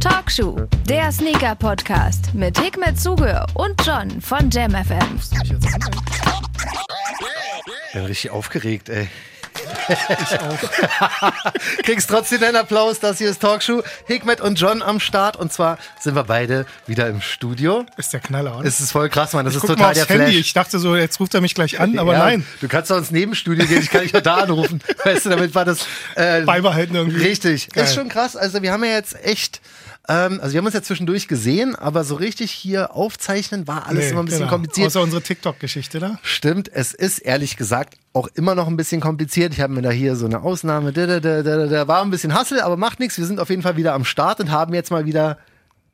Talkshow, der Sneaker-Podcast mit Hikmet Zuge und John von JamFM. Ich bin richtig aufgeregt, ey. Ich auch. Kriegst trotzdem deinen Applaus. Das hier ist Talkshow. Hikmet und John am Start. Und zwar sind wir beide wieder im Studio. Ist der Knaller, oder? Es ist voll krass, Mann. Das ich ist total mal der Handy. Flash. Ich dachte so, jetzt ruft er mich gleich an, aber Ja, nein. Du kannst doch ins Nebenstudio gehen. Ich kann dich auch da anrufen. Weißt du, damit war das. Äh, Beibehalten irgendwie. Richtig. Geil. Ist schon krass. Also, wir haben ja jetzt echt. Ähm, also, wir haben uns ja zwischendurch gesehen, aber so richtig hier aufzeichnen war alles Nee, immer ein bisschen genau. kompliziert. Außer unsere TikTok-Geschichte da. Stimmt, es ist ehrlich gesagt auch immer noch ein bisschen kompliziert. Ich habe mir da hier so eine Ausnahme, da, da, da, da, da, war ein bisschen Hassel, aber macht nichts. Wir sind auf jeden Fall wieder am Start und haben jetzt mal wieder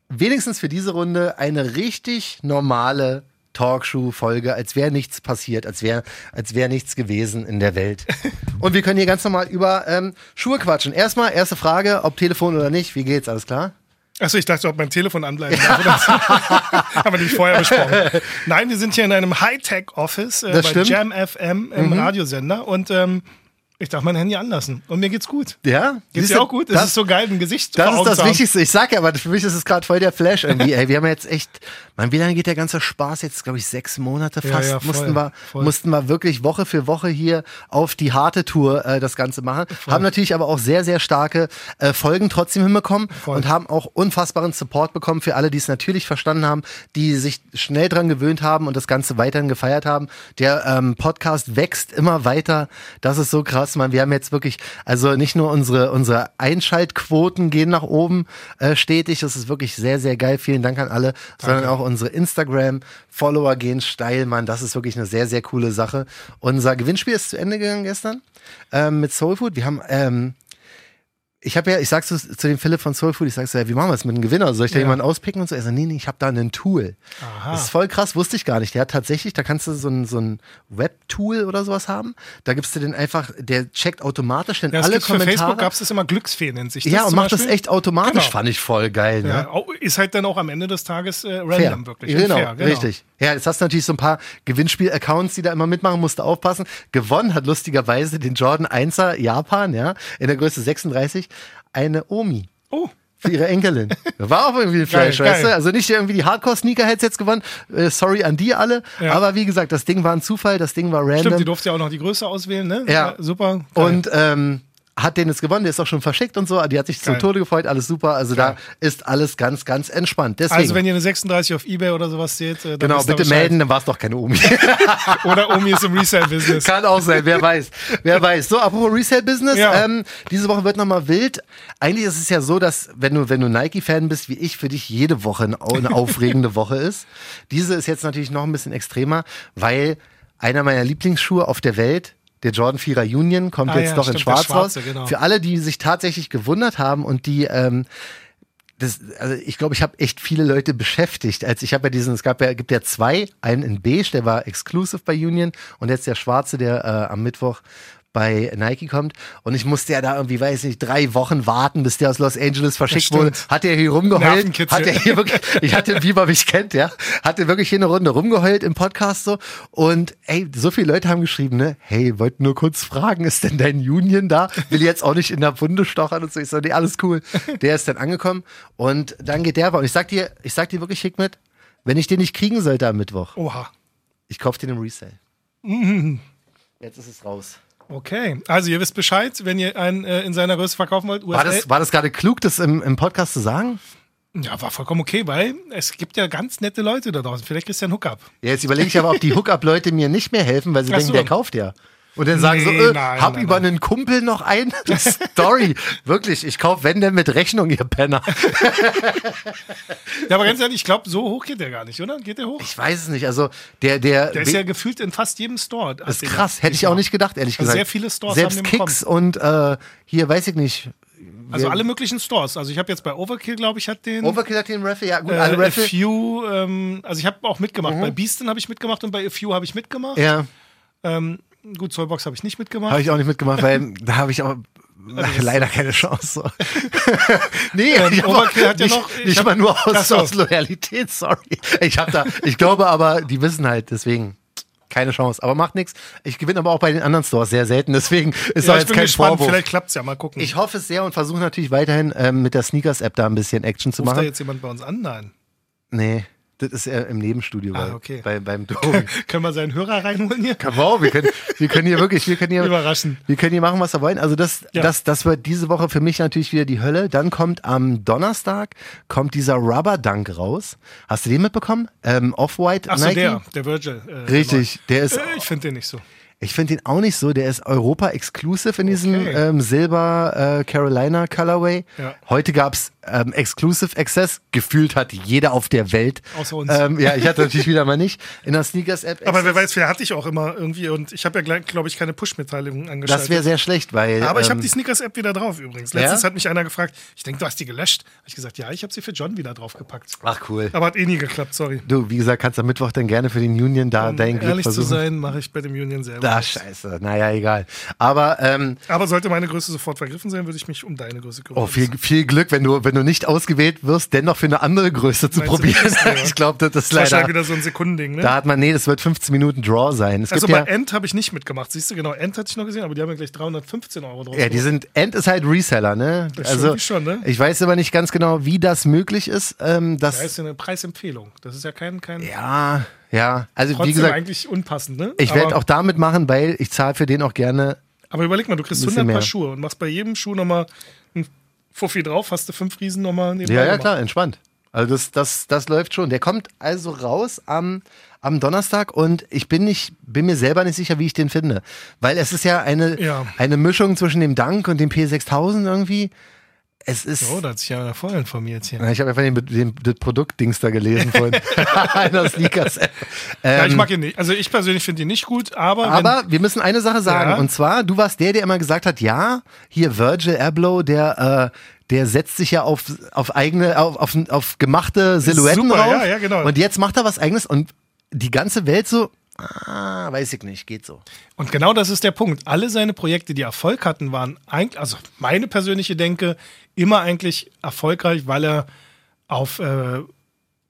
wenigstens für diese Runde eine richtig normale Talkshow-Folge, als wäre nichts passiert, als wäre als wär nichts gewesen in der Welt. Und wir können hier ganz normal über ähm, Schuhe quatschen. Erstmal, erste Frage, ob Telefon oder nicht. Wie geht's? Alles klar? Achso, ich dachte, ob mein Telefon anbleiben darf. Haben wir nicht vorher besprochen. Nein, wir sind hier in einem Hightech-Office äh, bei stimmt. Jam FM im Radiosender und ähm, ich darf mein Handy anlassen. Und mir geht's gut. Ja? Geht's dir auch gut? Es Das, ist so geil, ein Gesicht Das ist das. Wichtigste. Ich sag ja, aber für mich ist es gerade voll der Flash irgendwie. Ey, wir haben jetzt echt, man, wie lange geht der ganze Spaß jetzt? Glaube ich sechs Monate Ja, fast. ja, voll, mussten wir, voll. mussten wir wirklich Woche für Woche hier auf die harte Tour äh, das Ganze machen. Haben natürlich aber auch sehr, sehr starke äh, Folgen trotzdem hinbekommen und haben auch unfassbaren Support bekommen für alle, die es natürlich verstanden haben, die sich schnell dran gewöhnt haben und das Ganze weiterhin gefeiert haben. Der ähm, Podcast wächst immer weiter. Das ist so krass, man. Wir haben jetzt wirklich, also nicht nur unsere, unsere Einschaltquoten gehen nach oben äh, stetig. Das ist wirklich sehr, sehr geil. Vielen Dank an alle, sondern auch unsere Instagram-Follower gehen steil, Mann. Das ist wirklich eine sehr, sehr coole Sache. Unser Gewinnspiel ist zu Ende gegangen gestern ähm, mit Soulfood. Wir haben ähm, ich habe ja, ich sag's zu, zu dem Philipp von Soulfood, ich sag's ja, wie machen wir das mit einem Gewinner? Soll ich da Ja. jemanden auspicken und so? Er sagt, nee, nee, ich habe da ein Tool. Aha. Das ist voll krass, wusste ich gar nicht. Der hat tatsächlich, da kannst du so ein, so ein Web-Tool oder sowas haben. Da gibst du den einfach, der checkt automatisch dann Ja, alle gibt's für Kommentare. Facebook gab es das immer Glücksfee, nennt sich das. ja, und macht das Beispiel. echt automatisch, Genau. fand ich voll geil. Ne? Ja, ist halt dann auch am Ende des Tages äh, random Fair. wirklich. Genau, fair, genau. richtig. Ja, jetzt hast du natürlich so ein paar Gewinnspiel-Accounts, die da immer mitmachen, musst du aufpassen. Gewonnen hat lustigerweise den Jordan 1er Japan, ja, in der Größe 36, eine Omi. Oh, Für ihre Enkelin. War auch irgendwie ein Flash, Geil, weißt du? Also nicht irgendwie die Hardcore-Sneakerheads jetzt gewonnen. Äh, sorry an die alle. Ja. Aber wie gesagt, das Ding war ein Zufall, das Ding war random. stimmt, die durfte ja auch noch die Größe auswählen, ne? Ja. super. Geil. und ähm, hat den jetzt gewonnen, der ist auch schon verschickt und so. Die hat sich Geil. Tode gefreut, alles super. Also Geil. da ist alles ganz, ganz entspannt. Deswegen, also wenn ihr eine 36 auf Ebay oder sowas seht, äh, dann genau, bitte Bescheid. melden, dann war es doch keine Omi. Oder Omi ist im Resale-Business. Kann auch sein, wer weiß. Wer weiß. So, apropos Resale-Business, Ja. ähm, diese Woche wird nochmal wild. Eigentlich ist es ja so, dass, wenn du, wenn du Nike-Fan bist, wie ich, für dich jede Woche eine aufregende Woche ist. Diese ist jetzt natürlich noch ein bisschen extremer, weil einer meiner Lieblingsschuhe auf der Welt, der Jordan 4er Union, kommt Ah jetzt ja, doch in stimmt, der Schwarz raus. genau. Für alle, die sich tatsächlich gewundert haben und die, ähm, das, also ich glaube, ich habe echt viele Leute beschäftigt. Als ich habe ja diesen, es gab ja, gibt ja zwei, einen in Beige, der war exclusive bei Union und jetzt der schwarze, der äh, am Mittwoch bei Nike kommt. Und ich musste ja da irgendwie, weiß nicht, drei Wochen warten, bis der aus Los Angeles verschickt wurde. Hat er hier rumgeheult? Hat er hier wirklich, ich hatte, wie man mich kennt, ja, hatte wirklich hier eine Runde rumgeheult im Podcast so. Und ey, so viele Leute haben geschrieben, ne, hey, wollten nur kurz fragen, ist denn dein Union da? Will jetzt auch nicht in der Wunde stochern und so. Ich so, nee, alles cool. Der ist dann angekommen und dann geht der aber. Und ich sag dir, ich sag dir wirklich, Hickmet, wenn ich den nicht kriegen sollte am Mittwoch, Oha. ich kauf den im Resale. Jetzt ist es raus. Okay, also ihr wisst Bescheid, wenn ihr einen äh, in seiner Größe verkaufen wollt. USA, War das, war das gerade klug, das im, im Podcast zu sagen? ja, war vollkommen okay, weil es gibt ja ganz nette Leute da draußen. Vielleicht kriegst du ja einen Hookup. Ja, jetzt überlege ich aber, ob die Hookup-Leute mir nicht mehr helfen, weil sie Ach denken, so. der kauft ja. Und dann sagen Nee, so, äh, nein, hab nein, über nein. einen Kumpel noch ein. Sorry, wirklich, ich kauf wenn denn mit Rechnung, ihr Penner. Ja, aber ganz ehrlich, ich glaube, so hoch geht der gar nicht, oder? Geht der hoch? Ich weiß es nicht, also der, der, Der ist ja gefühlt in fast jedem Store. das ist krass, hätte ich auch nicht gedacht, ehrlich Also gesagt. sehr viele Stores Selbst Kicks und äh, hier, weiß ich nicht. Also alle möglichen Stores. Also ich habe jetzt bei Overkill, glaube ich, hat den. Overkill hat den Raffle, ja gut, äh, alle A Raffle. Few, ähm, also ich habe auch mitgemacht. Bei Beaston habe ich mitgemacht und bei A Few habe ich mitgemacht. Ja, Ähm, gut, Zollbox habe ich nicht mitgemacht. habe ich auch nicht mitgemacht, weil da habe ich auch leider keine Chance. Nee, Ähm, ich Overkill auch hat ja nicht, noch- ich nicht hab- mal nur aus, aus Loyalität, sorry. Ich habe da, ich glaube aber, die wissen halt, deswegen. keine Chance. Aber macht nichts. Ich gewinne aber auch bei den anderen Stores sehr selten, deswegen ist Ja, da jetzt kein gespannt. Vorwurf. Vielleicht klappt's ja. Mal gucken. Ich hoffe es sehr und versuche natürlich weiterhin ähm, mit der Sneakers-App da ein bisschen Action zu Ruft da machen. jetzt jemand bei uns an? Nein. Nee, das ist eher im Nebenstudio Ah, bei, okay. bei, beim Drogen. Können wir seinen Hörer reinholen hier? wow, wir können, wir können hier wirklich, wir können hier, Überraschen. wir können hier machen, was wir wollen. Also das, Ja. das, das wird diese Woche für mich natürlich wieder die Hölle. Dann kommt am Donnerstag kommt dieser Rubber Dunk raus. Hast du den mitbekommen? Ähm, Off-White Ach so, Nike. der, der Virgil. Äh, Richtig, der ist. Äh, ich finde den nicht so. Ich finde den auch nicht so. Der ist Europa-exclusive in diesem Okay. ähm, Silber äh, Carolina Colorway. Ja. Heute gab's ähm, Exclusive Access. Gefühlt hat jeder auf der Welt. Außer uns. Ähm, ja, ich hatte natürlich wieder mal nicht. In der Sneakers-App. Aber wer weiß, wer hatte ich auch immer irgendwie. Und ich habe ja, glaube ich, keine Push-Mitteilung angeschaltet. das wäre sehr schlecht, weil. Aber ich habe ähm, die Sneakers-App wieder drauf übrigens. Letztens Ja? hat mich einer gefragt, ich denke, du hast die gelöscht. Habe ich gesagt, ja, ich habe sie für John wieder draufgepackt. Ach cool. Aber hat eh nie geklappt, sorry. Du, wie gesagt, kannst am Mittwoch dann gerne für den Union da Um dein Glück ehrlich zu versuchen. sein, mache ich bei dem Union selber. Nichts. scheiße. Naja, egal. Aber ähm, Aber sollte meine Größe sofort vergriffen sein, würde ich mich um deine Größe kümmern. oh, viel, viel Glück, wenn du, wenn du nicht ausgewählt wirst, dennoch für eine andere Größe zu Meinst du, probieren. das ist der- ich glaube, das ist das ist leider. wieder so ein Sekundending, ne? Da hat man, nee, das wird 15 Minuten Draw sein. Es also bei ja, End habe ich nicht mitgemacht. Siehst du, genau, End hatte ich noch gesehen, aber die haben ja gleich 315 Euro drauf. ja, die sind, End ist halt Reseller, ne? Das Also, schon, ne? ich weiß aber nicht ganz genau, wie das möglich ist. Ähm, Da das, ist ja eine Preisempfehlung. Das ist ja kein, kein ja, ja. Also, trotzdem wie gesagt, eigentlich unpassend, ne? ich werde auch damit machen, weil ich zahle für den auch gerne. aber überleg mal, du kriegst Ein 100 bisschen Paar. Schuhe und machst bei jedem Schuh nochmal Fuffi drauf, hast du fünf Riesen nochmal nebenbei Ja, ja, gemacht. klar, entspannt. Also das, das, das läuft schon. Der kommt also raus am, am Donnerstag und ich bin nicht, bin mir selber nicht sicher, wie ich den finde. Weil es ist ja eine, Ja. eine Mischung zwischen dem Dank und dem P6000 irgendwie. Es ist. Oh, da hat sich ja vorher informiert hier. Ich habe einfach den, den, das Produktdings da gelesen von einer Sneakers-App. ja, ich Ähm, mag ihn nicht. Also ich persönlich finde ihn nicht gut, aber, aber wir müssen eine Sache sagen. Ja. Und zwar, du warst der, der immer gesagt hat, ja, hier Virgil Abloh, der, äh, der setzt sich ja auf, auf eigene, auf, auf, auf gemachte Silhouetten Super, drauf. ja, ja, genau. Und jetzt macht er was eigenes und die ganze Welt so, ah, weiß ich nicht, geht so. und genau das ist der Punkt. Alle seine Projekte, die Erfolg hatten, waren eigentlich, also meine persönliche Denke, immer eigentlich erfolgreich, weil er auf äh,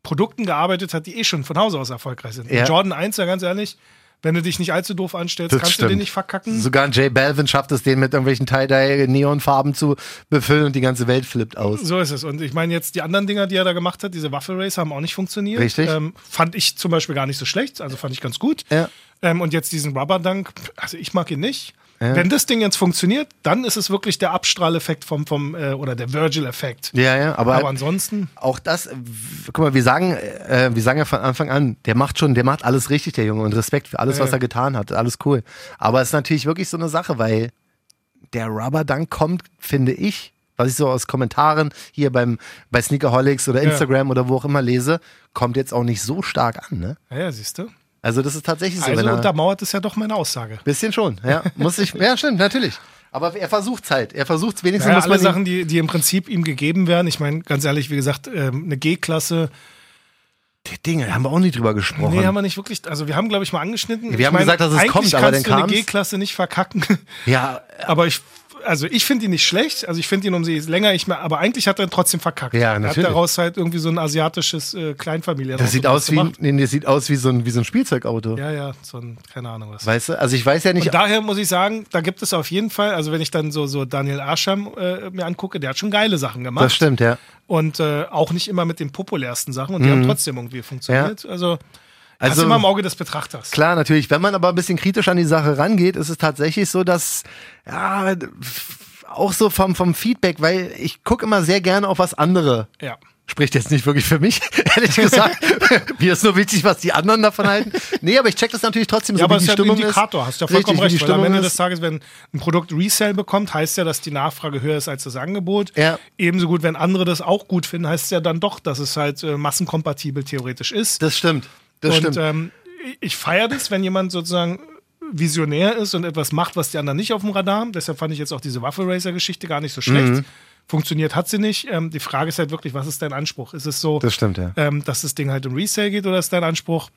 Produkten gearbeitet hat, die eh schon von Hause aus erfolgreich sind. Ja. Jordan 1, ja ganz ehrlich, wenn du dich nicht allzu doof anstellst, Das kannst stimmt. du den nicht verkacken. Sogar ein Jay Balvin schafft es, den mit irgendwelchen Tie-Dye-Neonfarben zu befüllen und die ganze Welt flippt aus. So ist es. Und ich meine, jetzt die anderen Dinger, die er da gemacht hat, diese Waffel Race, haben auch nicht funktioniert. Richtig. Ähm, fand ich zum Beispiel gar nicht so schlecht, also fand ich ganz gut. Ja. Ähm, und jetzt diesen Rubber Dunk, also ich mag ihn nicht. Wenn das Ding jetzt funktioniert, dann ist es wirklich der Abstrahleffekt vom, vom äh, oder der Virgil-Effekt. Ja, ja, aber, Aber ansonsten, auch das, guck mal, wir sagen, äh, wir sagen ja von Anfang an, der macht schon, der macht alles richtig, der Junge, und Respekt für alles, Ja, was ja. er getan hat, alles cool. Aber es ist natürlich wirklich so eine Sache, weil der Rubber Dunk kommt, finde ich, was ich so aus Kommentaren hier beim bei Sneakerholics oder Ja. Instagram oder wo auch immer lese, kommt jetzt auch nicht so stark an, ne? naja, siehst du. Also das ist tatsächlich so, Also er, untermauert es ja doch meine Aussage. bisschen schon, ja, muss ich, ja stimmt, natürlich. Aber er versucht's halt, er versucht's wenigstens, Ja, alle man Sachen, die, die im Prinzip ihm gegeben werden. Ich meine, ganz ehrlich, wie gesagt, ähm, eine G-Klasse, die Dinge, haben wir auch nie drüber gesprochen. nee, haben wir nicht wirklich, also wir haben, glaube ich, mal angeschnitten. Wir ich haben gesagt, dass es kommt, aber kannst dann du eine. G-Klasse nicht verkacken. ja, Aber ich, also ich finde ihn nicht schlecht. Also ich finde ihn um sie länger ich mehr, aber eigentlich hat er ihn trotzdem verkackt. Ja, Er hat natürlich. daraus halt irgendwie so ein asiatisches äh, Kleinfamilie. Das sieht aus wie, nee, das sieht aus wie so ein, wie so ein Spielzeugauto. Ja, ja, so ein, keine Ahnung was. Weißt du? Also ich weiß ja nicht. Und daher muss ich sagen, da gibt es auf jeden Fall, also wenn ich dann so, so Daniel Arsham äh, mir angucke, der hat schon geile Sachen gemacht. das stimmt, ja. Und äh, auch nicht immer mit den populärsten Sachen und die haben trotzdem irgendwie funktioniert. Also, also Mhm. Also immer im Auge des Betrachters. klar, natürlich. Wenn man aber ein bisschen kritisch an die Sache rangeht, ist es tatsächlich so, dass ja auch so vom vom Feedback, weil ich gucke immer sehr gerne auf was andere. Ja. Spricht jetzt nicht wirklich für mich, ehrlich gesagt. Mir ist nur wichtig, was die anderen davon halten. Nee, aber ich check das natürlich trotzdem so, Ja, aber wie die ist ein Stimmung Indikator, ist. hast du ja vollkommen Richtig, recht. Weil am Ende des ist. Tages, wenn ein Produkt Resale bekommt, heißt ja, dass die Nachfrage höher ist als das Angebot. Ja. Ebenso gut, wenn andere das auch gut finden, heißt es ja dann doch, dass es halt äh, massenkompatibel theoretisch ist. Das stimmt. Das und stimmt. ähm, ich feiere das, wenn jemand sozusagen visionär ist und etwas macht, was die anderen nicht auf dem Radar haben. Deshalb fand ich jetzt auch diese Waffe Racer Geschichte gar nicht so schlecht. Mhm. Funktioniert hat sie nicht. Ähm, die Frage ist halt wirklich, was ist dein Anspruch? Ist es so, Das stimmt, ja. ähm, dass das Ding halt im Resale geht oder ist dein Anspruch?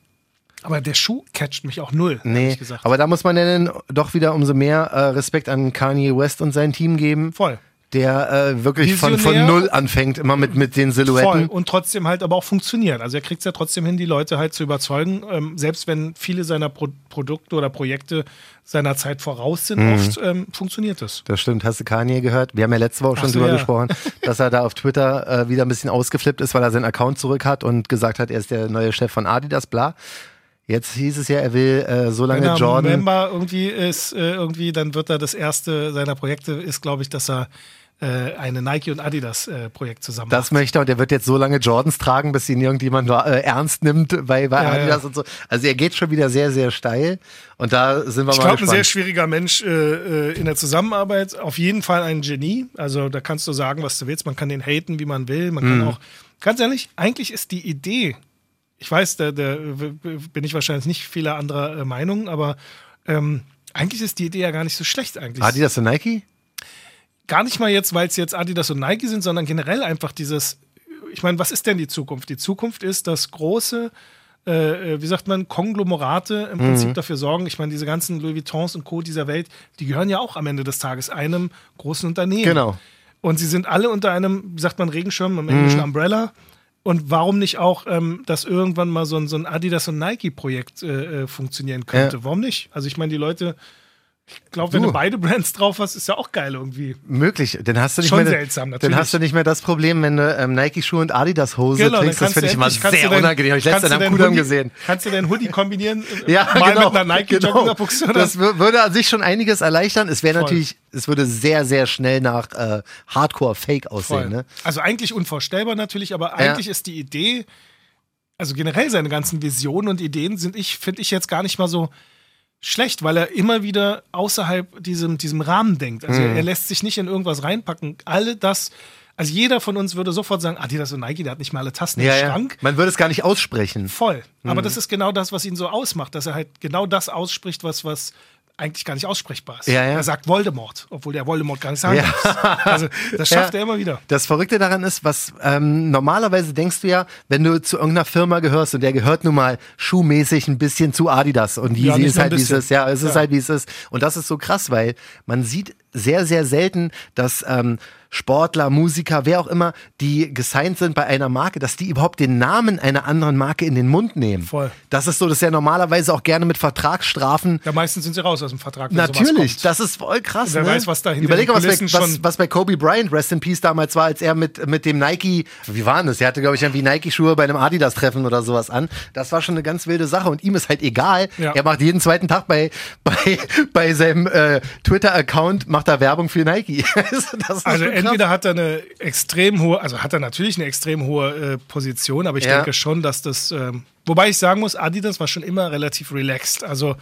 Aber der Schuh catcht mich auch null, Nee, ehrlich gesagt. aber da muss man ja dann doch wieder umso mehr äh, Respekt an Kanye West und sein Team geben. Voll. Der äh, wirklich von, von null anfängt, immer mit, mit den Voll. Silhouetten. Und trotzdem halt aber auch funktioniert. Also er kriegt es ja trotzdem hin, die Leute halt zu überzeugen, ähm, selbst wenn viele seiner Pro Produkte oder Projekte seiner Zeit voraus sind, Mhm. oft ähm, funktioniert es. Das stimmt, hast du Kanye gehört? Wir haben ja letzte Woche schon so, drüber ja. gesprochen, dass er da auf Twitter äh, wieder ein bisschen ausgeflippt ist, weil er seinen Account zurück hat und gesagt hat, er ist der neue Chef von Adidas, bla. Jetzt hieß es ja, er will äh, so Wenn lange im Jordan. November irgendwie ist, äh, irgendwie, dann wird er das erste seiner Projekte ist, glaube ich, dass er äh, eine Nike und Adidas äh, Projekt zusammen Das macht. möchte er und er wird jetzt so lange Jordans tragen, bis ihn irgendjemand äh, ernst nimmt bei, bei Ja, Adidas ja. und so. Also er geht schon wieder sehr, sehr steil und da sind wir Ich mal glaube, ein sehr schwieriger Mensch äh, äh, in der Zusammenarbeit. Auf jeden Fall ein Genie. Also da kannst du sagen, was du willst. Man kann den haten, wie man will. Man Mhm. kann auch, ganz ehrlich, eigentlich ist die Idee, ich weiß, da, da bin ich wahrscheinlich nicht vieler anderer äh, Meinung, aber ähm, eigentlich ist die Idee ja gar nicht so schlecht eigentlich. Adidas und Nike? Gar nicht mal jetzt, weil es jetzt Adidas und Nike sind, sondern generell einfach dieses, ich meine, was ist denn die Zukunft? Die Zukunft ist, dass große, äh, äh, wie sagt man, Konglomerate im Mhm. Prinzip dafür sorgen, ich meine, diese ganzen Louis Vuittons und Co. dieser Welt, die gehören ja auch am Ende des Tages einem großen Unternehmen. Genau. Und sie sind alle unter einem, wie sagt man, Regenschirm, im englischen Mhm. Umbrella. Und warum nicht auch, ähm, dass irgendwann mal so ein, so ein Adidas und Nike-Projekt äh, äh, funktionieren könnte? Ja. Warum nicht? Also ich meine, die Leute, ich glaube, wenn Du. du beide Brands drauf hast, ist ja auch geil irgendwie. Möglich. Dann hast du nicht Schon mehr, seltsam, Dann natürlich. hast du nicht mehr das Problem, wenn du ähm, Nike-Schuhe und Adidas-Hose Genau, dann trägst. Das finde ich immer sehr dein- unangenehm. Ich letztens am Kudamm Hoodie- gesehen. Kannst du deinen Hoodie kombinieren? Ja, mal genau. mit einer Nike genau. Das wür- würde an sich schon einiges erleichtern. Es wäre natürlich, es würde sehr, sehr schnell nach äh, Hardcore-Fake aussehen. Ne? Also eigentlich unvorstellbar natürlich, aber eigentlich ist die Idee, also generell seine ganzen Visionen und Ideen sind ich, finde ich jetzt gar nicht mal so schlecht, weil er immer wieder außerhalb diesem, diesem Rahmen denkt. Also Mhm. er lässt sich nicht in irgendwas reinpacken. Alle das, also jeder von uns würde sofort sagen, Adidas und Nike, der hat nicht mal alle Tasten Ja, im ja. Schrank. Man würde es gar nicht aussprechen. Voll. Aber Mhm. das ist genau das, was ihn so ausmacht, dass er halt genau das ausspricht, was, was eigentlich gar nicht aussprechbar ist. Ja, ja. Er sagt Voldemort, obwohl der Voldemort gar nicht sagen Ja. muss. Also das schafft Ja. er immer wieder. Das Verrückte daran ist, was ähm, normalerweise denkst du ja, wenn du zu irgendeiner Firma gehörst und der gehört nun mal schuhmäßig ein bisschen zu Adidas und Ja, Yeezy nicht ist halt wie es ist. Ja, es ist Ja. halt wie es ist. Und das ist so krass, weil man sieht sehr, sehr selten, dass ähm, Sportler, Musiker, wer auch immer, die gesigned sind bei einer Marke, dass die überhaupt den Namen einer anderen Marke in den Mund nehmen. Voll. Das ist so, das ist ja normalerweise auch gerne mit Vertragsstrafen Ja, meistens sind sie raus aus dem Vertrag. Natürlich, kommt. das ist voll krass. Und wer ne? weiß, was da hinter Überleg mal, was was, was bei Kobe Bryant, Rest in Peace, damals war, als er mit, mit dem Nike, wie waren das? Er hatte, glaube ich, irgendwie Nike-Schuhe bei einem Adidas-Treffen oder sowas an. Das war schon eine ganz wilde Sache und ihm ist halt egal. Ja. Er macht jeden zweiten Tag bei, bei, bei seinem äh, Twitter-Account macht er Werbung für Nike. Also krass. Entweder hat er eine extrem hohe, also hat er natürlich eine extrem hohe äh, Position, aber ich Ja. denke schon, dass das, ähm, wobei ich sagen muss, Adidas war schon immer relativ relaxed. Also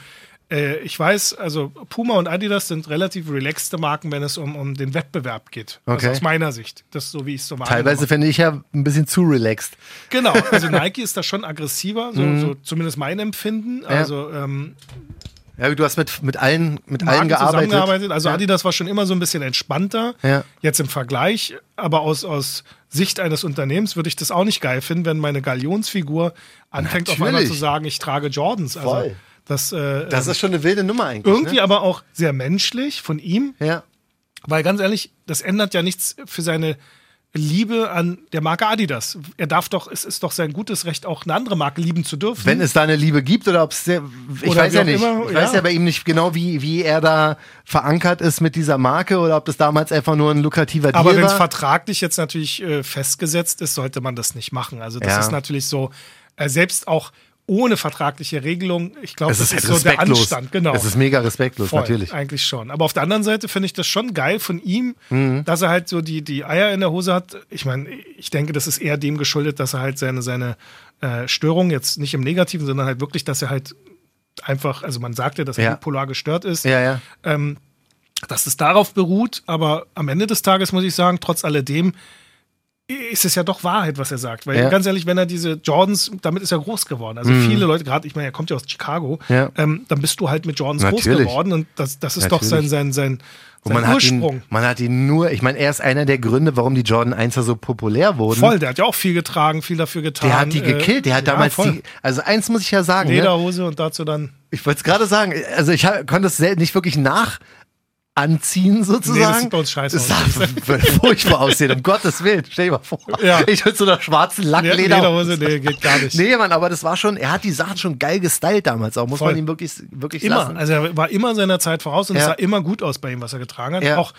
äh, ich weiß, also Puma und Adidas sind relativ relaxte Marken, wenn es um, um den Wettbewerb geht. Okay. Also aus meiner Sicht. Das ist so, wie ich es so Teilweise wahrnehme. finde ich ja ein bisschen zu relaxed. Genau, also Nike ist da schon aggressiver, so, so zumindest mein Empfinden. Also ähm, Ja, du hast mit, mit allen, mit allen gearbeitet. Also ja. Adidas war schon immer so ein bisschen entspannter. Ja. Jetzt im Vergleich, aber aus, aus Sicht eines Unternehmens würde ich das auch nicht geil finden, wenn meine Galionsfigur anfängt auf einmal Natürlich. zu sagen, ich trage Jordans. Also Voll. das, äh, Das ist schon eine wilde Nummer eigentlich. irgendwie Ne? aber auch sehr menschlich von ihm, Ja. weil ganz ehrlich, das ändert ja nichts für seine Liebe an der Marke Adidas. Er darf doch, es ist doch sein gutes Recht, auch eine andere Marke lieben zu dürfen. Wenn es da eine Liebe gibt oder ob es ich Oder weiß ja nicht. immer, ich weiß ja. ja bei ihm nicht genau, wie, wie er da verankert ist mit dieser Marke oder ob das damals einfach nur ein lukrativer Deal Aber wenn es war. vertraglich jetzt natürlich äh, festgesetzt ist, sollte man das nicht machen. Also das Ja. ist natürlich so, äh, selbst auch ohne vertragliche Regelung, ich glaube, das ist ist, so der. Anstand, genau. Es ist mega respektlos, Voll, natürlich. Eigentlich schon. Aber auf der anderen Seite finde ich das schon geil von ihm, Mhm. dass er halt so die, die Eier in der Hose hat. Ich meine, ich denke, das ist eher dem geschuldet, dass er halt seine, seine äh, Störung jetzt nicht im Negativen, sondern halt wirklich, dass er halt einfach, also man sagt ja, dass er Ja. bipolar gestört ist Ja, ja. ähm, dass es darauf beruht, aber am Ende des Tages muss ich sagen, trotz alledem ist es ja doch Wahrheit, was er sagt. Weil Ja. ganz ehrlich, wenn er diese Jordans, damit ist er groß geworden. Also viele Leute, gerade, ich meine, er kommt ja aus Chicago, Mhm. Ja. ähm, dann bist du halt mit Jordans groß Natürlich. geworden und das, das ist doch sein, Natürlich. sein, sein, sein man hat, Ursprung. ihn, man hat ihn nur, ich meine, er ist einer der Gründe, warum die Jordan 1er so populär wurden. Voll, der hat ja auch viel getragen, viel dafür getan. Der hat die äh, gekillt, der hat ja, damals voll. die, also eins muss ich ja sagen, ne? Lederhose und dazu dann ich wollte es gerade sagen, also ich konnte es nicht wirklich nach anziehen sozusagen. Nee, das sieht scheiße aus. furchtbar aussehen, um Gottes Willen. Stell dir mal vor. Ja. Ich mit so einer schwarzen Lackleder. Lederhose, nee, geht gar nicht. Nee, Mann, aber das war schon, er hat die Sachen schon geil gestylt damals auch, muss Voll. man ihm wirklich, wirklich immer. lassen. Also er war immer seiner Zeit voraus und ja. es sah immer gut aus bei ihm, was er getragen hat. Ja. Auch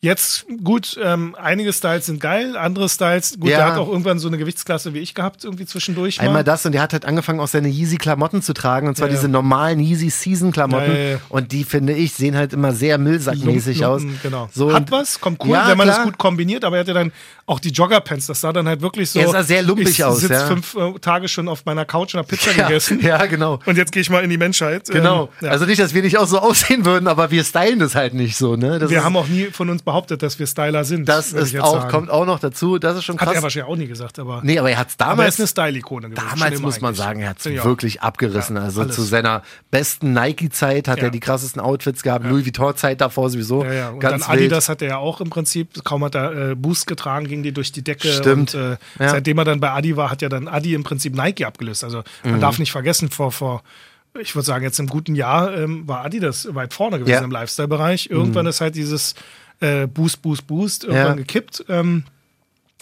Jetzt gut, ähm, einige Styles sind geil, andere Styles, gut, ja. der hat auch irgendwann so eine Gewichtsklasse wie ich gehabt, irgendwie zwischendurch. Einmal mal. das und der hat halt angefangen, auch seine Yeezy-Klamotten zu tragen, und zwar ja, diese ja. normalen Yeezy-Season-Klamotten. Und die, finde ich, sehen halt immer sehr Müllsackmäßig aus. Genau. So, hat was, kommt cool, wenn man klar. das gut kombiniert, aber er hatte dann auch die Jogger-Pants, das sah dann halt wirklich so. Er sah sehr lumpig ich aus. Ich sitze fünf äh, Tage schon auf meiner Couch und habe Pizza gegessen. Ja, genau. Und jetzt gehe ich mal in die Menschheit. Genau. Ähm, also nicht, dass wir nicht auch so aussehen würden, aber wir stylen das halt nicht so. Ne? Das wir haben auch nie von uns behauptet, dass wir Styler sind. Das ist auch, sagen. kommt auch noch dazu. Das ist schon krass. Hat er wahrscheinlich auch nie gesagt, aber. Nee, aber er hat es damals. Aber er ist eine Style-Ikone gewesen. Damals muss man sagen, er hat es wirklich abgerissen. Ja, also alles. zu seiner besten Nike-Zeit hat ja. er die krassesten Outfits gehabt. Ja. Louis Vuitton-Zeit davor sowieso. Ja, ja. Und ganz dann Adidas hat er ja auch im Prinzip, kaum hat er äh, Boost getragen, ging die durch die Decke. Stimmt. Und, äh, seitdem er dann bei Adi war, hat ja dann Adi im Prinzip Nike abgelöst. Also man mhm. darf nicht vergessen, vor, vor ich würde sagen, jetzt im guten Jahr ähm, war Adidas weit vorne gewesen ja. im Lifestyle-Bereich. Irgendwann mhm. ist halt dieses äh, Boost, Boost, Boost irgendwann ja. gekippt. Ähm,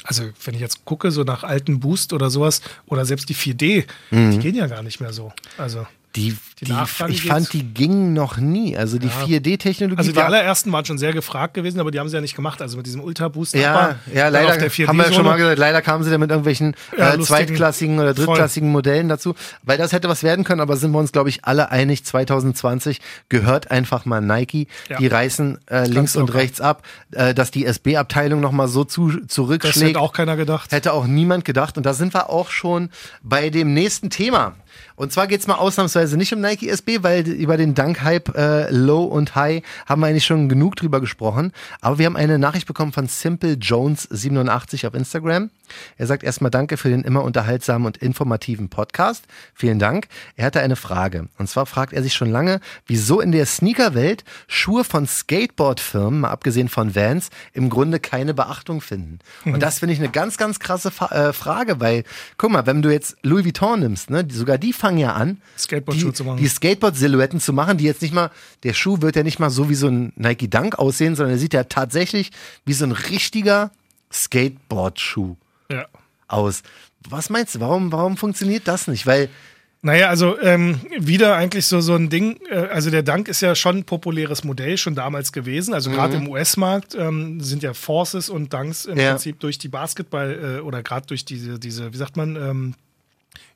also wenn ich jetzt gucke, so nach alten Boost oder sowas, oder selbst die 4D, mhm. die gehen ja gar nicht mehr so. Also die, die, die ich fand, die gingen noch nie. Also die ja. 4D-Technologie. Also die allerersten waren schon sehr gefragt gewesen, aber die haben sie ja nicht gemacht. Also mit diesem Ultra Boost. Ja, ja leider haben wir ja schon mal gesagt, leider kamen sie dann mit irgendwelchen ja, äh, zweitklassigen oder drittklassigen voll. Modellen dazu. Weil das hätte was werden können, aber sind wir uns, glaube ich, alle einig, 2020 gehört einfach mal Nike. Ja. Die reißen äh, links und rechts ab. Äh, dass die SB-Abteilung nochmal so zu, zurückschlägt. Das hätte auch keiner gedacht. Hätte auch niemand gedacht. Und da sind wir auch schon bei dem nächsten Thema. Und zwar geht es mal ausnahmsweise nicht um Nike SB, weil über den Dunk-Hype äh, Low und High haben wir eigentlich schon genug drüber gesprochen. Aber wir haben eine Nachricht bekommen von Simple Jones 87 auf Instagram. Er sagt erstmal Danke für den immer unterhaltsamen und informativen Podcast. Vielen Dank. Er hatte eine Frage. Und zwar fragt er sich schon lange, wieso in der Sneakerwelt Schuhe von Skateboardfirmen, mal abgesehen von Vans, im Grunde keine Beachtung finden. Und das finde ich eine ganz, ganz krasse Fa äh, Frage, weil, guck mal, wenn du jetzt Louis Vuitton nimmst, ne, sogar die fangen ja an, Skateboard-Schuhe zu machen. Die Skateboard-Silhouetten zu machen, die jetzt nicht mal, der Schuh wird ja nicht mal so wie so ein Nike Dunk aussehen, sondern er sieht ja tatsächlich wie so ein richtiger Skateboard-Schuh ja. aus. Was meinst du, warum, warum funktioniert das nicht? Weil naja, also ähm, wieder eigentlich so, so ein Ding. Äh, also der Dank ist ja schon ein populäres Modell schon damals gewesen. Also gerade mhm. im US-Markt ähm, sind ja Forces und Dunks im ja. Prinzip durch die Basketball äh, oder gerade durch diese, diese, wie sagt man, ähm,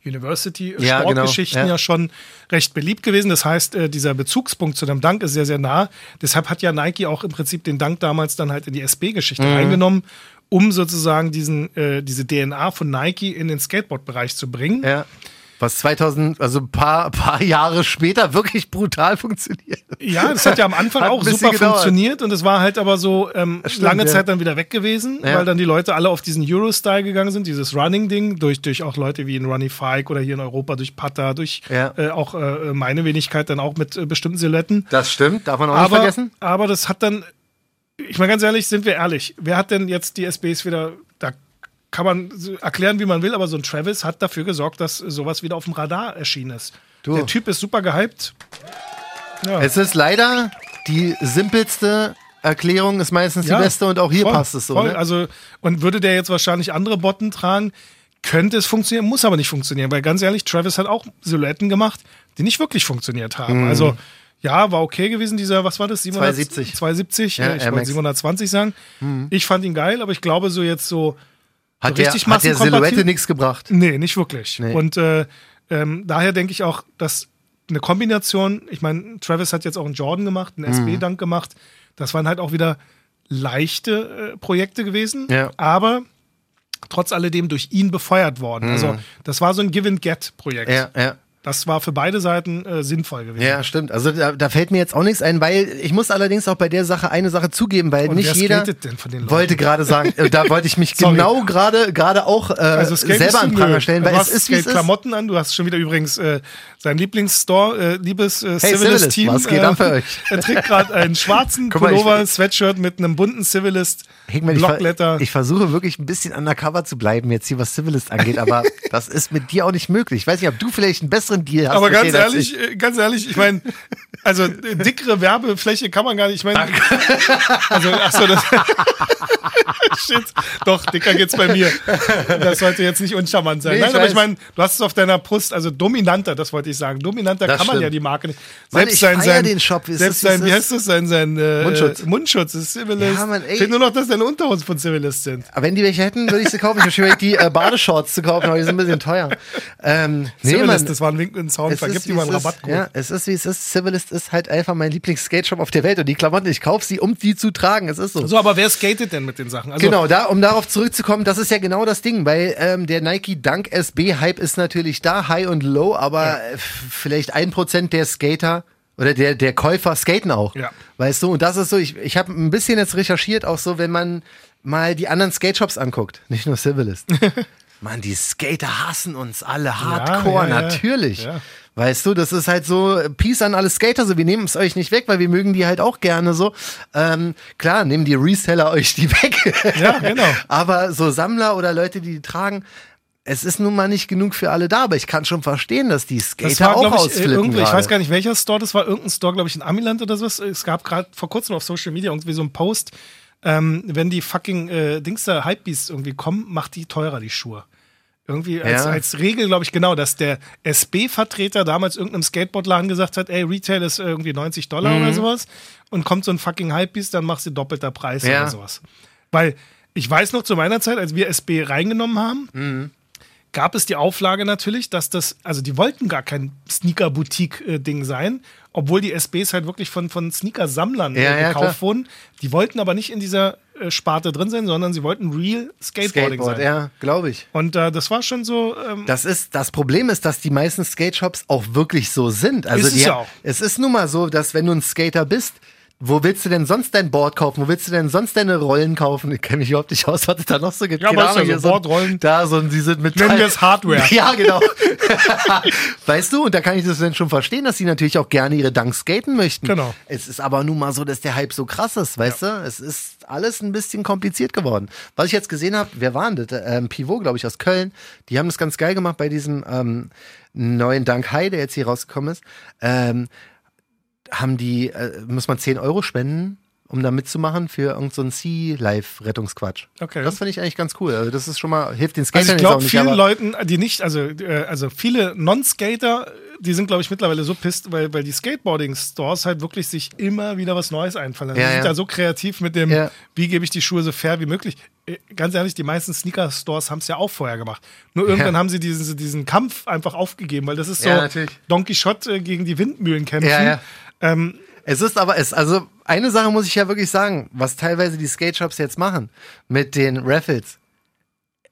University-Sportgeschichten ja, genau. ja. ja, schon recht beliebt gewesen. Das heißt, äh, dieser Bezugspunkt zu dem Dank ist sehr, sehr nah. Deshalb hat ja Nike auch im Prinzip den Dank damals dann halt in die SB-Geschichte mhm. eingenommen um sozusagen diesen, äh, diese DNA von Nike in den Skateboard-Bereich zu bringen. Ja. Was 2000, also ein paar, paar Jahre später wirklich brutal funktioniert. Ja, das hat ja am Anfang auch super gedauert. funktioniert und es war halt aber so ähm, Stimmt, lange ja. Zeit dann wieder weg gewesen, ja. weil dann die Leute alle auf diesen Euro-Style gegangen sind, dieses Running-Ding, durch, durch auch Leute wie in Runny Fike oder hier in Europa durch Pata, durch ja. äh, auch äh, meine Wenigkeit dann auch mit äh, bestimmten Silhouetten. Das stimmt, darf man auch aber, nicht vergessen. Aber das hat dann ich meine ganz ehrlich, sind wir ehrlich, wer hat denn jetzt die SBs wieder, kann man erklären, wie man will, aber so ein Travis hat dafür gesorgt, dass sowas wieder auf dem Radar erschienen ist. Du. Der Typ ist super gehypt. Ja. Es ist leider die simpelste Erklärung, ist meistens ja, die beste und auch hier voll, passt es so. Ne? Also, und würde der jetzt wahrscheinlich andere Botten tragen, könnte es funktionieren, muss aber nicht funktionieren, weil ganz ehrlich, Travis hat auch Silhouetten gemacht, die nicht wirklich funktioniert haben. Mhm. Also ja, war okay gewesen, dieser, was war das? 700, 270. 270, ja, ich wollte 720 sagen. Mhm. Ich fand ihn geil, aber ich glaube, so jetzt so. Hat, so richtig der, hat der Silhouette nichts gebracht? Nee, nicht wirklich. Nee. Und äh, ähm, daher denke ich auch, dass eine Kombination, ich meine, Travis hat jetzt auch einen Jordan gemacht, einen mhm. SB-Dunk gemacht. Das waren halt auch wieder leichte äh, Projekte gewesen, ja. aber trotz alledem durch ihn befeuert worden. Also, mhm. Also, das war so ein Give-and-Get-Projekt. Ja, ja. Das war für beide Seiten äh, sinnvoll gewesen. Ja, stimmt. Also da, da, fällt mir jetzt auch nichts ein, weil ich muss allerdings auch bei der Sache eine Sache zugeben, weil Und nicht jeder wollte gerade sagen, äh, da wollte ich mich genau gerade gerade auch äh, also selber an Pranger stellen, weil es ist wie es Klamotten an. Du hast schon wieder übrigens äh, sein Lieblingsstore, äh, liebes äh, hey, Civilist, Team. Was geht äh, ab für euch? Er trägt gerade einen schwarzen Pullover, Sweatshirt mit einem bunten Civilist. Mal, Blockletter. Ich, ich, versuche wirklich ein bisschen undercover zu bleiben jetzt hier, was Civilist angeht, aber das ist mit dir auch nicht möglich. Ich weiß nicht, ob du vielleicht einen besseren besseren Deal hast. Aber ganz ehrlich, äh, ganz ehrlich, ich meine, Also äh, dickere Werbefläche kann man gar nicht. Ich meine, also achso, das Shit. Doch, dicker geht's bei mir. Das sollte jetzt nicht uncharmant sein. Nee, Nein, ich aber ich meine, du hast es auf deiner Brust, also dominanter, das wollte ich sagen. Dominanter Das kann man stimmt. ja die Marke nicht. Mann, Selbst sein, sein, den Shop. Es selbst ist, sein, wie ist- heißt das, sein, sein äh, Mundschutz. Mundschutz ist Civilist. Ja, Mann. Fehlt nur noch, dass deine Unterhosen von Civilist sind. Aber wenn die welche hätten, würde ich sie kaufen. Ich habe schon überlegt, die äh, Badeshorts zu kaufen, aber die sind ein bisschen teuer. Ähm, nee, Civilist, Mann. das war ein Wink in den Sound. Vergib ist, dir mal einen ist. Rabattcode. Ja, es ist wie es ist. Civilist ist halt einfach mein Lieblings-Skate-Shop auf der Welt und die Klamotten, ich kaufe sie, um die zu tragen. Es ist so. So, aber wer skatet denn mit den Sachen? Also, Genau, da, um darauf zurückzukommen, das ist ja genau das Ding, weil ähm, der Nike Dunk SB-Hype ist natürlich da, high und low, aber äh, f- vielleicht ein Prozent der Skater oder der, der Käufer skaten auch. Ja. Weißt du, und das ist so, ich, ich habe ein bisschen jetzt recherchiert, auch so, wenn man mal die anderen Skate-Shops anguckt, nicht nur Civilist. Mann, die Skater hassen uns alle hardcore, ja, ja. natürlich. Ja. Weißt du, das ist halt so, äh, Peace an alle Skater, so, wir nehmen es euch nicht weg, weil wir mögen die halt auch gerne so. Ähm, klar, nehmen die Reseller euch die weg. Ja, genau. Aber so Sammler oder Leute, die die tragen, es ist nun mal nicht genug für alle da, aber ich kann schon verstehen, dass die Skater Das war, auch ich, äh, ausflippen. irgendwie, ich weiß gar nicht, welcher Store das war, irgendein Store, glaube ich, in Amiland oder sowas. Es gab gerade vor kurzem auf Social Media irgendwie so einen Post, ähm, wenn die fucking äh, Dings da Hypebeasts irgendwie kommen, macht die teurer, die Schuhe. Irgendwie als, Ja. als Regel, glaube ich, genau, dass der SB-Vertreter damals irgendeinem Skateboardladen gesagt hat, ey, Retail ist irgendwie 90 Dollar Mhm. oder sowas und kommt so ein fucking Hypebeast, dann machst du doppelter Preis Ja. oder sowas. Weil ich weiß noch zu meiner Zeit, als wir SB reingenommen haben, Mhm. gab es die Auflage natürlich, dass das, also die wollten gar kein Sneaker-Boutique-Ding sein, obwohl die SBs halt wirklich von, von Sneaker-Sammlern Ja, äh, ja, gekauft klar. wurden. Die wollten aber nicht in dieser Sparte drin sein, sondern sie wollten real Skateboarding Skateboard, sein. ja, glaube ich. Und äh, das war schon so, ähm, Das ist, das Problem ist, dass die meisten Skate-Shops auch wirklich so sind. Also Ist es die, ja auch. es ist nun mal so, dass wenn du ein Skater bist, wo willst du denn sonst dein Board kaufen? Wo willst du denn sonst deine Rollen kaufen? Ich kenne mich überhaupt nicht aus, was es da noch so gibt. Ja, Keine aber ist ja Ahnung, so, Boardrollen. Da, so, die sind mit Nennen wir es Hardware. Ja, genau. weißt du, und da kann ich das dann schon verstehen, dass sie natürlich auch gerne ihre Dunks skaten möchten. Genau. Es ist aber nun mal so, dass der Hype so krass ist, weißt du? Es ist alles ein bisschen kompliziert geworden. Was ich jetzt gesehen habe, wer war denn das? Ähm, Pivot, glaube ich, aus Köln. Die haben das ganz geil gemacht bei diesem ähm, neuen Dunk High, der jetzt hier rausgekommen ist. Ähm, haben die, äh, muss man 10 Euro spenden, um da mitzumachen für irgendeinen so Sea-Life-Rettungsquatsch. Okay. Das finde ich eigentlich ganz cool. Also das ist schon mal, hilft den Also Skatern ich jetzt glaube, vielen Leuten, die nicht, also, äh, also viele Non-Skater, die sind, glaube ich, mittlerweile so pisst, weil, weil die Skateboarding-Stores halt wirklich sich immer wieder was Neues einfallen. Ja, die sind ja. da so kreativ mit dem, Ja. wie gebe ich die Schuhe so fair wie möglich. Äh, Ganz ehrlich, die meisten Sneaker-Stores haben es ja auch vorher gemacht. Nur irgendwann Ja. haben sie diesen, diesen Kampf einfach aufgegeben, weil das ist so Ja, natürlich. Don Quixote äh, gegen die Windmühlen kämpfen. Ähm, Es ist aber, es, also eine Sache muss ich ja wirklich sagen, was teilweise die Skate Shops jetzt machen mit den Raffles.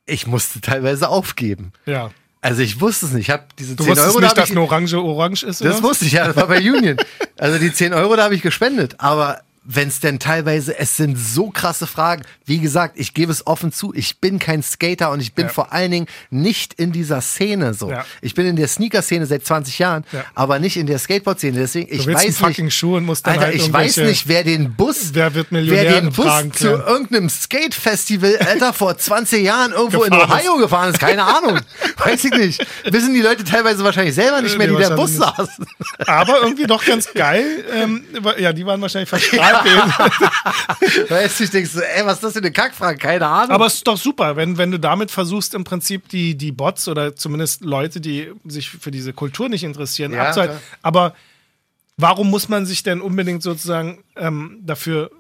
Ich musste teilweise aufgeben. ja. Also ich wusste es nicht. Ich habe diese Du 10 wusstest Euro, nicht, da dass ich, eine Orange orange ist? das oder? wusste ich ja, das war bei Union. Also die 10 Euro, da habe ich gespendet. Aber wenn es denn teilweise, es sind so krasse Fragen. Wie gesagt, ich gebe es offen zu, ich bin kein Skater und ich bin Ja. vor allen Dingen nicht in dieser Szene so. Ja. Ich bin in der Sneaker-Szene seit 20 Jahren, Ja. aber nicht in der Skateboard-Szene. Deswegen, ich weiß fucking nicht. Schuh und musst dann Alter, halt ich weiß nicht, wer den Bus, Wer wird Millionär wer den Bus Fragen zu klären? irgendeinem Skate-Festival, Alter, vor 20 Jahren irgendwo in Ohio gefahren ist. Keine Ahnung. Weiß ich nicht. Wissen die Leute teilweise wahrscheinlich selber nicht mehr, Nee, die der Bus saßen. Aber irgendwie doch ganz geil. Ähm, ja, die waren wahrscheinlich verstrahlt. Weißt du, ich denke so, ey, was ist das für eine Kackfrage? Keine Ahnung. Aber es ist doch super, wenn, wenn du damit versuchst, im Prinzip die, die Bots oder zumindest Leute, die sich für diese Kultur nicht interessieren, Ja, abzuhalten. klar. Aber warum muss man sich denn unbedingt sozusagen ähm, dafür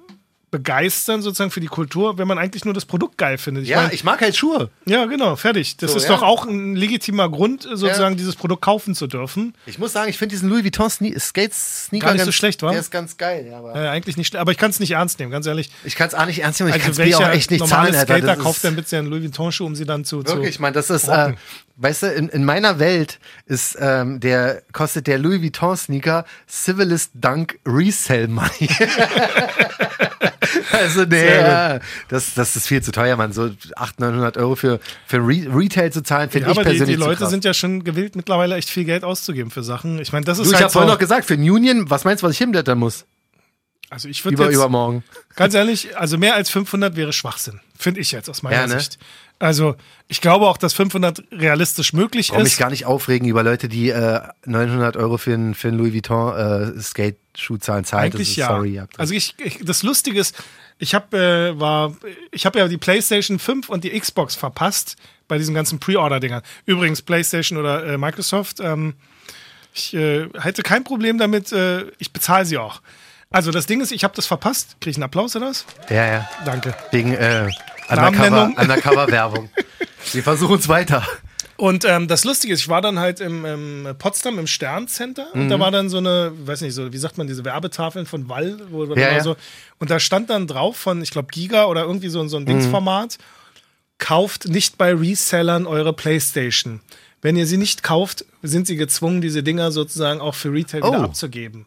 begeistern, sozusagen für die Kultur, wenn man eigentlich nur das Produkt geil findet? Ich ja, mein, ich mag halt Schuhe. ja, genau, fertig. Das So, ist ja. doch auch ein legitimer Grund, sozusagen Ja. dieses Produkt kaufen zu dürfen. Ich muss sagen, ich finde diesen Louis Vuitton Sne Skate-Sneaker Gar nicht so ganz, schlecht, wa? Der ist ganz geil, ja, aber Äh, eigentlich nicht, aber ich kann es nicht ernst nehmen, ganz ehrlich. ich kann es auch nicht ernst nehmen. Ich kann Also es mir auch echt nicht zahlen, Alter. Skater kauft denn bitte einen Louis Vuitton-Schuh, um sie dann zu, zu Wirklich, ich meine, das ist, äh, weißt du, in, in meiner Welt ist ähm, der kostet der Louis Vuitton Sneaker Civilist Dunk Resell Money. also nee, ja, das, das ist viel zu teuer, man. So 800, 900 Euro für, für Re Retail zu zahlen, finde Ja, ich aber die, persönlich die Leute krass. sind ja schon gewillt, mittlerweile echt viel Geld auszugeben für Sachen. Ich meine, das ist Du, ich halt habe so, vorhin noch gesagt, für ein Union, was meinst du, was ich hinblättern muss? Also ich würde Über, jetzt, übermorgen. ganz ehrlich, also mehr als 500 wäre Schwachsinn, finde ich jetzt aus meiner Ja, ne? Sicht. Also ich glaube auch, dass 500 realistisch möglich brauche mich ist. gar nicht aufregen über Leute, die äh, 900 Euro für einen für einen Louis Vuitton äh, Skate-Schuh zahlen. Zahlt. Eigentlich das ist, ja. Sorry, also ich, ich, das Lustige ist, ich habe äh, war, ich habe ja die PlayStation 5 und die Xbox verpasst bei diesen ganzen Pre-Order-Dingern. Übrigens PlayStation oder äh, Microsoft. Ähm, ich äh, hätte kein Problem damit. Äh, ich bezahle sie auch. Also das Ding ist, ich habe das verpasst. Kriege ich einen Applaus oder was? ja, ja. Danke. Wegen äh, Namennennung. Undercover- Undercover-Werbung. Wir versuchen es weiter. Und ähm, das Lustige ist, ich war dann halt im, im Potsdam im Sterncenter und Mhm. da war dann so eine, weiß nicht, so, wie sagt man, diese Werbetafeln von Wall, wo Ja, so, und da stand dann drauf von, ich glaube, Giga oder irgendwie so, so ein Mhm. Dingsformat, kauft nicht bei Resellern eure Playstation. Wenn ihr sie nicht kauft, sind sie gezwungen, diese Dinger sozusagen auch für Retail wieder Oh. abzugeben.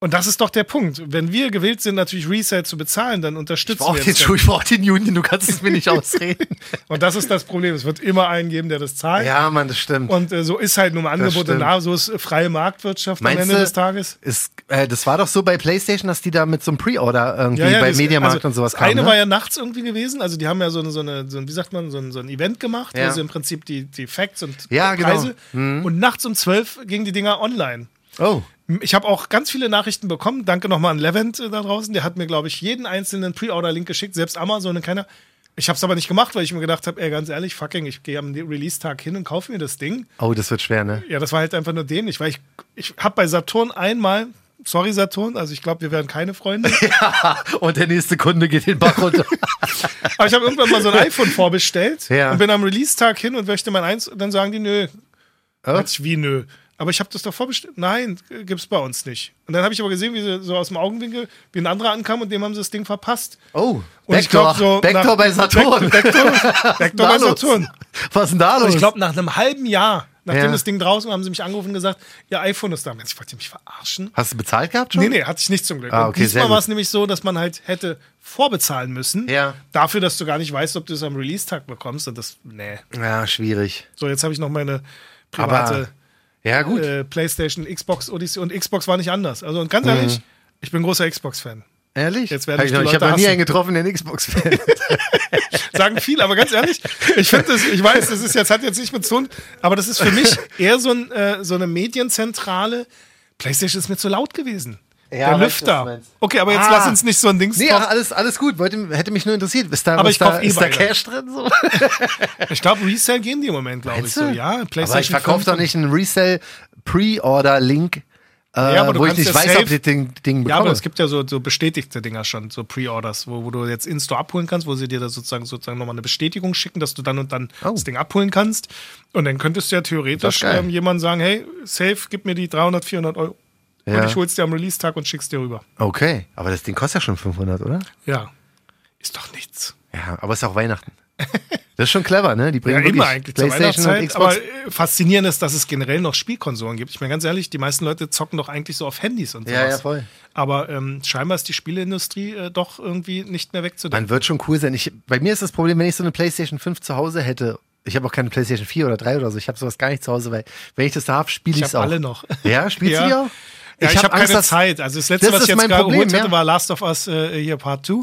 Und das ist doch der Punkt. Wenn wir gewillt sind, natürlich Resale zu bezahlen, dann Ich unterstützen brauche wir den. Schuh, ich brauche den Union, du kannst es mir nicht ausreden. Und das ist das Problem. Es wird immer einen geben, der das zahlt. ja, Mann, das stimmt. Und äh, so ist halt nun mal Angebot und so ist äh, freie Marktwirtschaft Meinst am Ende des Tages. Ist, äh, das war doch so bei PlayStation, dass die da mit so einem Pre-Order irgendwie bei das- Mediamarkt also und sowas kamen. Eine ne? war ja nachts irgendwie gewesen, also die haben ja so eine, so eine so ein, wie sagt man, so ein, so ein Event gemacht, Ja. wo sie im Prinzip die, die Facts und Ja, genau. Preise und nachts um 12 gingen die Dinger online. oh, Ich habe auch ganz viele Nachrichten bekommen. Danke nochmal an Levent äh, da draußen. Der hat mir, glaube ich, jeden einzelnen Pre-Order-Link geschickt, selbst Amazon und keiner. Ich habe es aber nicht gemacht, weil ich mir gedacht habe, ey, ganz ehrlich, fucking, ich gehe am Release-Tag hin und kaufe mir das Ding. oh, das wird schwer, ne? Ja, das war halt einfach nur dämlich, weil ich, ich habe bei Saturn einmal, sorry Saturn, also ich glaube, wir werden keine Freunde, Und der nächste Kunde geht den Bach runter. aber ich habe irgendwann mal so ein iPhone vorbestellt Ja. und bin am Release-Tag hin und möchte mein eins, dann sagen die, nö. Oh. Ich, Wie nö? Aber ich habe das doch vorbestellt. Nein, äh, gibt's bei uns nicht. Und dann habe ich aber gesehen, wie sie so aus dem Augenwinkel, wie ein anderer ankam und dem haben sie das Ding verpasst. Oh, Und ich Backdoor, glaub, so Backdoor nach- bei Saturn. Backdoor, Backdoor bei. Saturn. Was ist denn da los? Und ich glaube, nach einem halben Jahr, nachdem Ja. das Ding draußen war, haben sie mich angerufen und gesagt, ihr iPhone ist da. Ich wollte mich verarschen. Hast du bezahlt gehabt schon? Nee, nee, hatte ich nicht zum Glück. Ah, Und okay, sehr diesmal war es nämlich so, dass man halt hätte vorbezahlen müssen. Ja. Dafür, dass du gar nicht weißt, ob du es am Release-Tag bekommst. Und das, nee. Ja, schwierig. So, jetzt habe ich noch meine private Aber ja, gut. äh, PlayStation, Xbox Odyssey. Und Xbox war nicht anders. Also, und ganz ehrlich, ich bin großer Xbox-Fan. Ehrlich? jetzt werden ich noch- ich habe noch nie einen getroffen, den Xbox-Fan. Sagen viel, aber ganz ehrlich, ich finde das, ich weiß, das ist jetzt, hat jetzt nicht mit zu tun, aber das ist für mich eher so, ein, äh, so eine Medienzentrale. PlayStation ist mir zu laut gewesen. Ja, Der Lüfter. Okay, aber jetzt Ah. lass uns nicht so ein Ding nee, ach, alles, alles gut. Wollte, hätte mich nur interessiert. Ist da, Aber ich kauf da, eh ist da. Cash drin? So? Ich glaube, Resale gehen die im Moment, glaube ich. So. Ja, PlayStation Aber ich verkaufe 5 doch nicht einen Resell-Pre-Order-Link, äh, Ja, aber du wo ich nicht ja weiß, safe- ob ich den Ding bekomme. Ja, aber es gibt ja so, so bestätigte Dinger schon, so Pre-Orders, wo, wo du jetzt in-store abholen kannst, wo sie dir da sozusagen, sozusagen nochmal eine Bestätigung schicken, dass du dann und dann Oh. das Ding abholen kannst. Und dann könntest du ja Das theoretisch ähm, jemandem sagen, hey, safe, gib mir die 300, 400 Euro. Ja. Und ich hol's dir am Release-Tag und schick's dir rüber. okay, aber das Ding kostet ja schon 500, oder? Ja. Ist doch nichts. Ja, aber es ist auch Weihnachten. Das ist schon clever, ne? Die Ja, bringen immer wirklich eigentlich zur PlayStation und Weihnachtszeit. Aber äh, faszinierend ist, dass es generell noch Spielkonsolen gibt. Ich meine ganz ehrlich, die meisten Leute zocken doch eigentlich so auf Handys und sowas. Ja, ja, voll. Aber ähm, scheinbar ist die Spieleindustrie äh, doch irgendwie nicht mehr wegzudenken. Man wird schon cool sein. Ich, bei mir ist das Problem, wenn ich so eine PlayStation 5 zu Hause hätte, ich habe auch keine PlayStation 4 oder 3 oder so, ich habe sowas gar nicht zu Hause, weil wenn ich das da habe, spiele Ich es auch. alle noch. Ja, spielst Ja. du die auch? Ja, ich, hab habe Angst, keine dass- Zeit. Also das letzte, Das was ich jetzt gerade Problem, geholt hätte, ja. war Last of Us äh, hier Part 2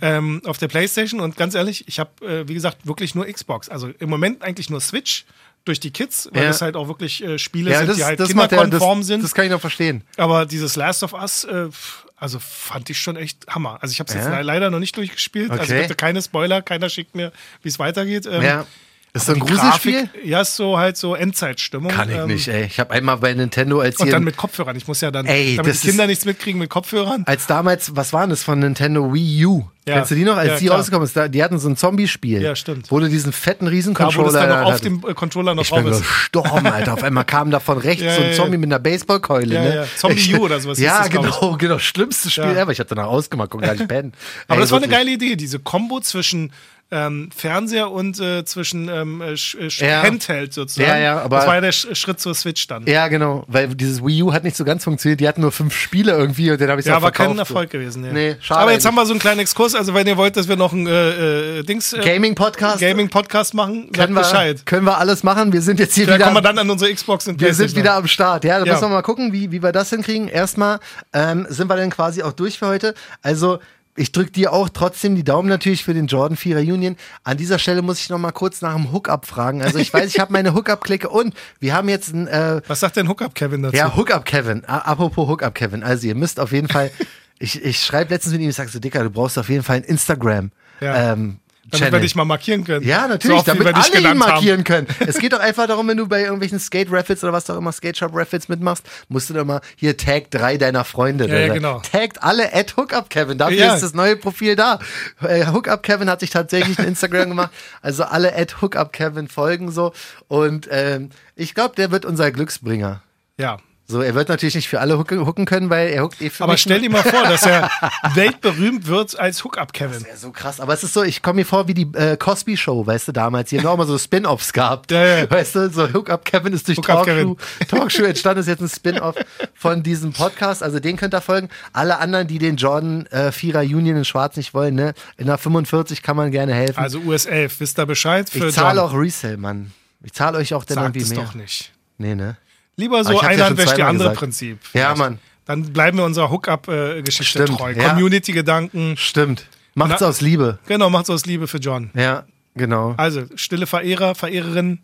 ähm, auf der Playstation. Und ganz ehrlich, ich habe, äh, wie gesagt, wirklich nur Xbox. Also im Moment eigentlich nur Switch durch die Kids, weil Ja. das halt auch wirklich äh, Spiele sind, das, die halt kinderkonform sind. das kann ich noch verstehen. Aber dieses Last of Us, äh, also fand ich schon echt Hammer. Also ich habe es jetzt leider noch nicht durchgespielt. Also Okay. bitte keine Spoiler, keiner schickt mir, wie es weitergeht. Ähm, Ja. Ist so ein Gruselspiel? Grafik, Ja, ist so halt so Endzeitstimmung. Kann ich ähm, nicht, ey. Ich habe einmal bei Nintendo als Und dann mit Kopfhörern. Ich muss ja dann, Ey, damit die Kinder nichts mitkriegen mit Kopfhörern. als damals, was war denn das von Nintendo Wii U? Ja. Kennst du die noch? Als Ja, die klar. rausgekommen ist, da, die hatten so ein Zombie-Spiel. Ja, stimmt. Wo du diesen fetten Da, wo Riesencontroller das dann noch auf dem äh, Controller noch Ich bin gestorben, Alter. Auf einmal kam da von rechts Ja, so ein Zombie mit einer Baseballkeule. Ja, ne? Zombie U oder sowas Ja, genau, genau. Schlimmstes Spiel Ja. ever. Ich hab danach ausgemacht, konnte gar nicht pennen. Aber Ey, das war eine geile Idee, diese Kombo zwischen ähm, Fernseher und äh, zwischen ähm, äh, äh, Ja. Handheld sozusagen. Ja, ja, aber- das war ja der Sch Schritt zur Switch dann. Ja, genau, weil dieses Wii U hat nicht so ganz funktioniert. Die hatten nur fünf Spiele irgendwie und dann habe ich Ja, auch war verkauft. kein Erfolg gewesen. Ja. Nee, schade Aber jetzt eigentlich. haben wir so einen kleinen Exkurs. Also wenn ihr wollt, dass wir noch einen äh, äh, Dings äh, Gaming-Podcast. Gaming-Podcast machen, sagt können wir, Bescheid. können wir alles machen. Wir sind jetzt hier Da wieder. kommen wir dann an unsere Xbox und Wir sind wieder am Start. Ja, da müssen wir mal gucken, wie, wie wir das hinkriegen. Erstmal ähm, sind wir dann quasi auch durch für heute. Also ich drücke dir auch trotzdem die Daumen natürlich für den Jordan 4 Reunion. An dieser Stelle muss ich noch mal kurz nach dem Hookup fragen. Also ich weiß, ich habe meine Hookup-Klicke und wir haben jetzt ein äh, Was sagt denn Hookup Kevin dazu? ja, Hookup Kevin. Apropos Hookup Kevin. Also ihr müsst auf jeden Fall, ich, ich schreibe letztens mit ihm, ich sag so, Dicker, du brauchst auf jeden Fall ein Instagram. Ja. Ähm, Damit wir dich mal markieren können. Ja, So natürlich, oft, wie damit wir dich alle ihn markieren können. Es geht doch einfach darum, wenn du bei irgendwelchen Skate-Raffles oder was auch immer, Skate-Shop-Raffles mitmachst, musst du doch mal hier tag drei deiner Freunde. Ja, ja, Oder genau. Taggt alle at Hookup Kevin. Dafür Ja. ist das neue Profil da. Äh, Hookup Kevin hat sich tatsächlich ein Instagram gemacht. Also alle at Hookup Kevin folgen so. Und ähm, ich glaube, der wird unser Glücksbringer. haben. Ja. So, er wird natürlich nicht für alle hooken, können, weil er hookt eh für Aber stell dir mal vor, dass er weltberühmt wird als Hookup Kevin. Ja, so krass. Aber es ist so, ich komme mir vor wie die äh, Cosby Show, weißt du, damals. Die haben auch mal so Spin-Offs gehabt. Ja, ja. Weißt du, so Hookup Kevin ist durch Talkshow. Talkshow entstanden ist jetzt ein Spin-Off von diesem Podcast. Also den könnt ihr folgen. Alle anderen, die den Jordan äh, Vierer Union in Schwarz nicht wollen, ne? In der 45 kann man gerne helfen. Also US 11, wisst ihr Bescheid? Für ich zahle auch Resale, Mann. Ich zahle euch auch dann Sagt irgendwie es mehr. doch nicht. Nee, ne? Lieber so hab's ja wäscht die andere gesagt. Prinzip. Ja, Vielleicht. Mann. Dann bleiben wir unserer Hookup-Geschichte Stimmt, treu. ja. Community-Gedanken. Stimmt. Macht's Na- aus Liebe. Genau, macht's aus Liebe für John. Ja, genau. Also, stille Verehrer, Verehrerinnen,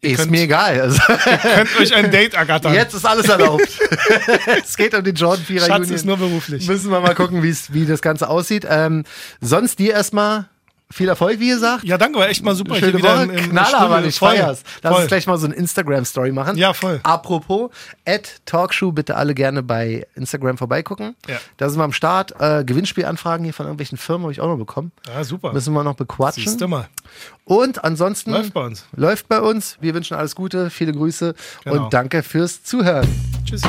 Ist könnt- mir egal. Also, könnt euch ein Date ergattern. jetzt ist alles erlaubt. es geht um den Jordan Vierer Schatz Union. ist nur beruflich. Müssen wir mal gucken, wie das Ganze aussieht. Ähm, sonst dir erstmal viel Erfolg, wie gesagt. Ja, danke, war echt mal super. Schöne Woche. im, im Knaller, aber ich Voll, feier's. Lass voll. uns gleich mal so eine Instagram-Story machen. Ja, voll. Apropos, at Talkshow, bitte alle gerne bei Instagram vorbeigucken. Ja. Da sind wir am Start. Äh, Gewinnspielanfragen hier von irgendwelchen Firmen habe ich auch noch bekommen. Ja, super. Müssen wir noch bequatschen. Siehst du mal. Und ansonsten Läuft bei uns. läuft bei uns. Wir wünschen alles Gute, viele Grüße Genau. und danke fürs Zuhören. Tschüssi.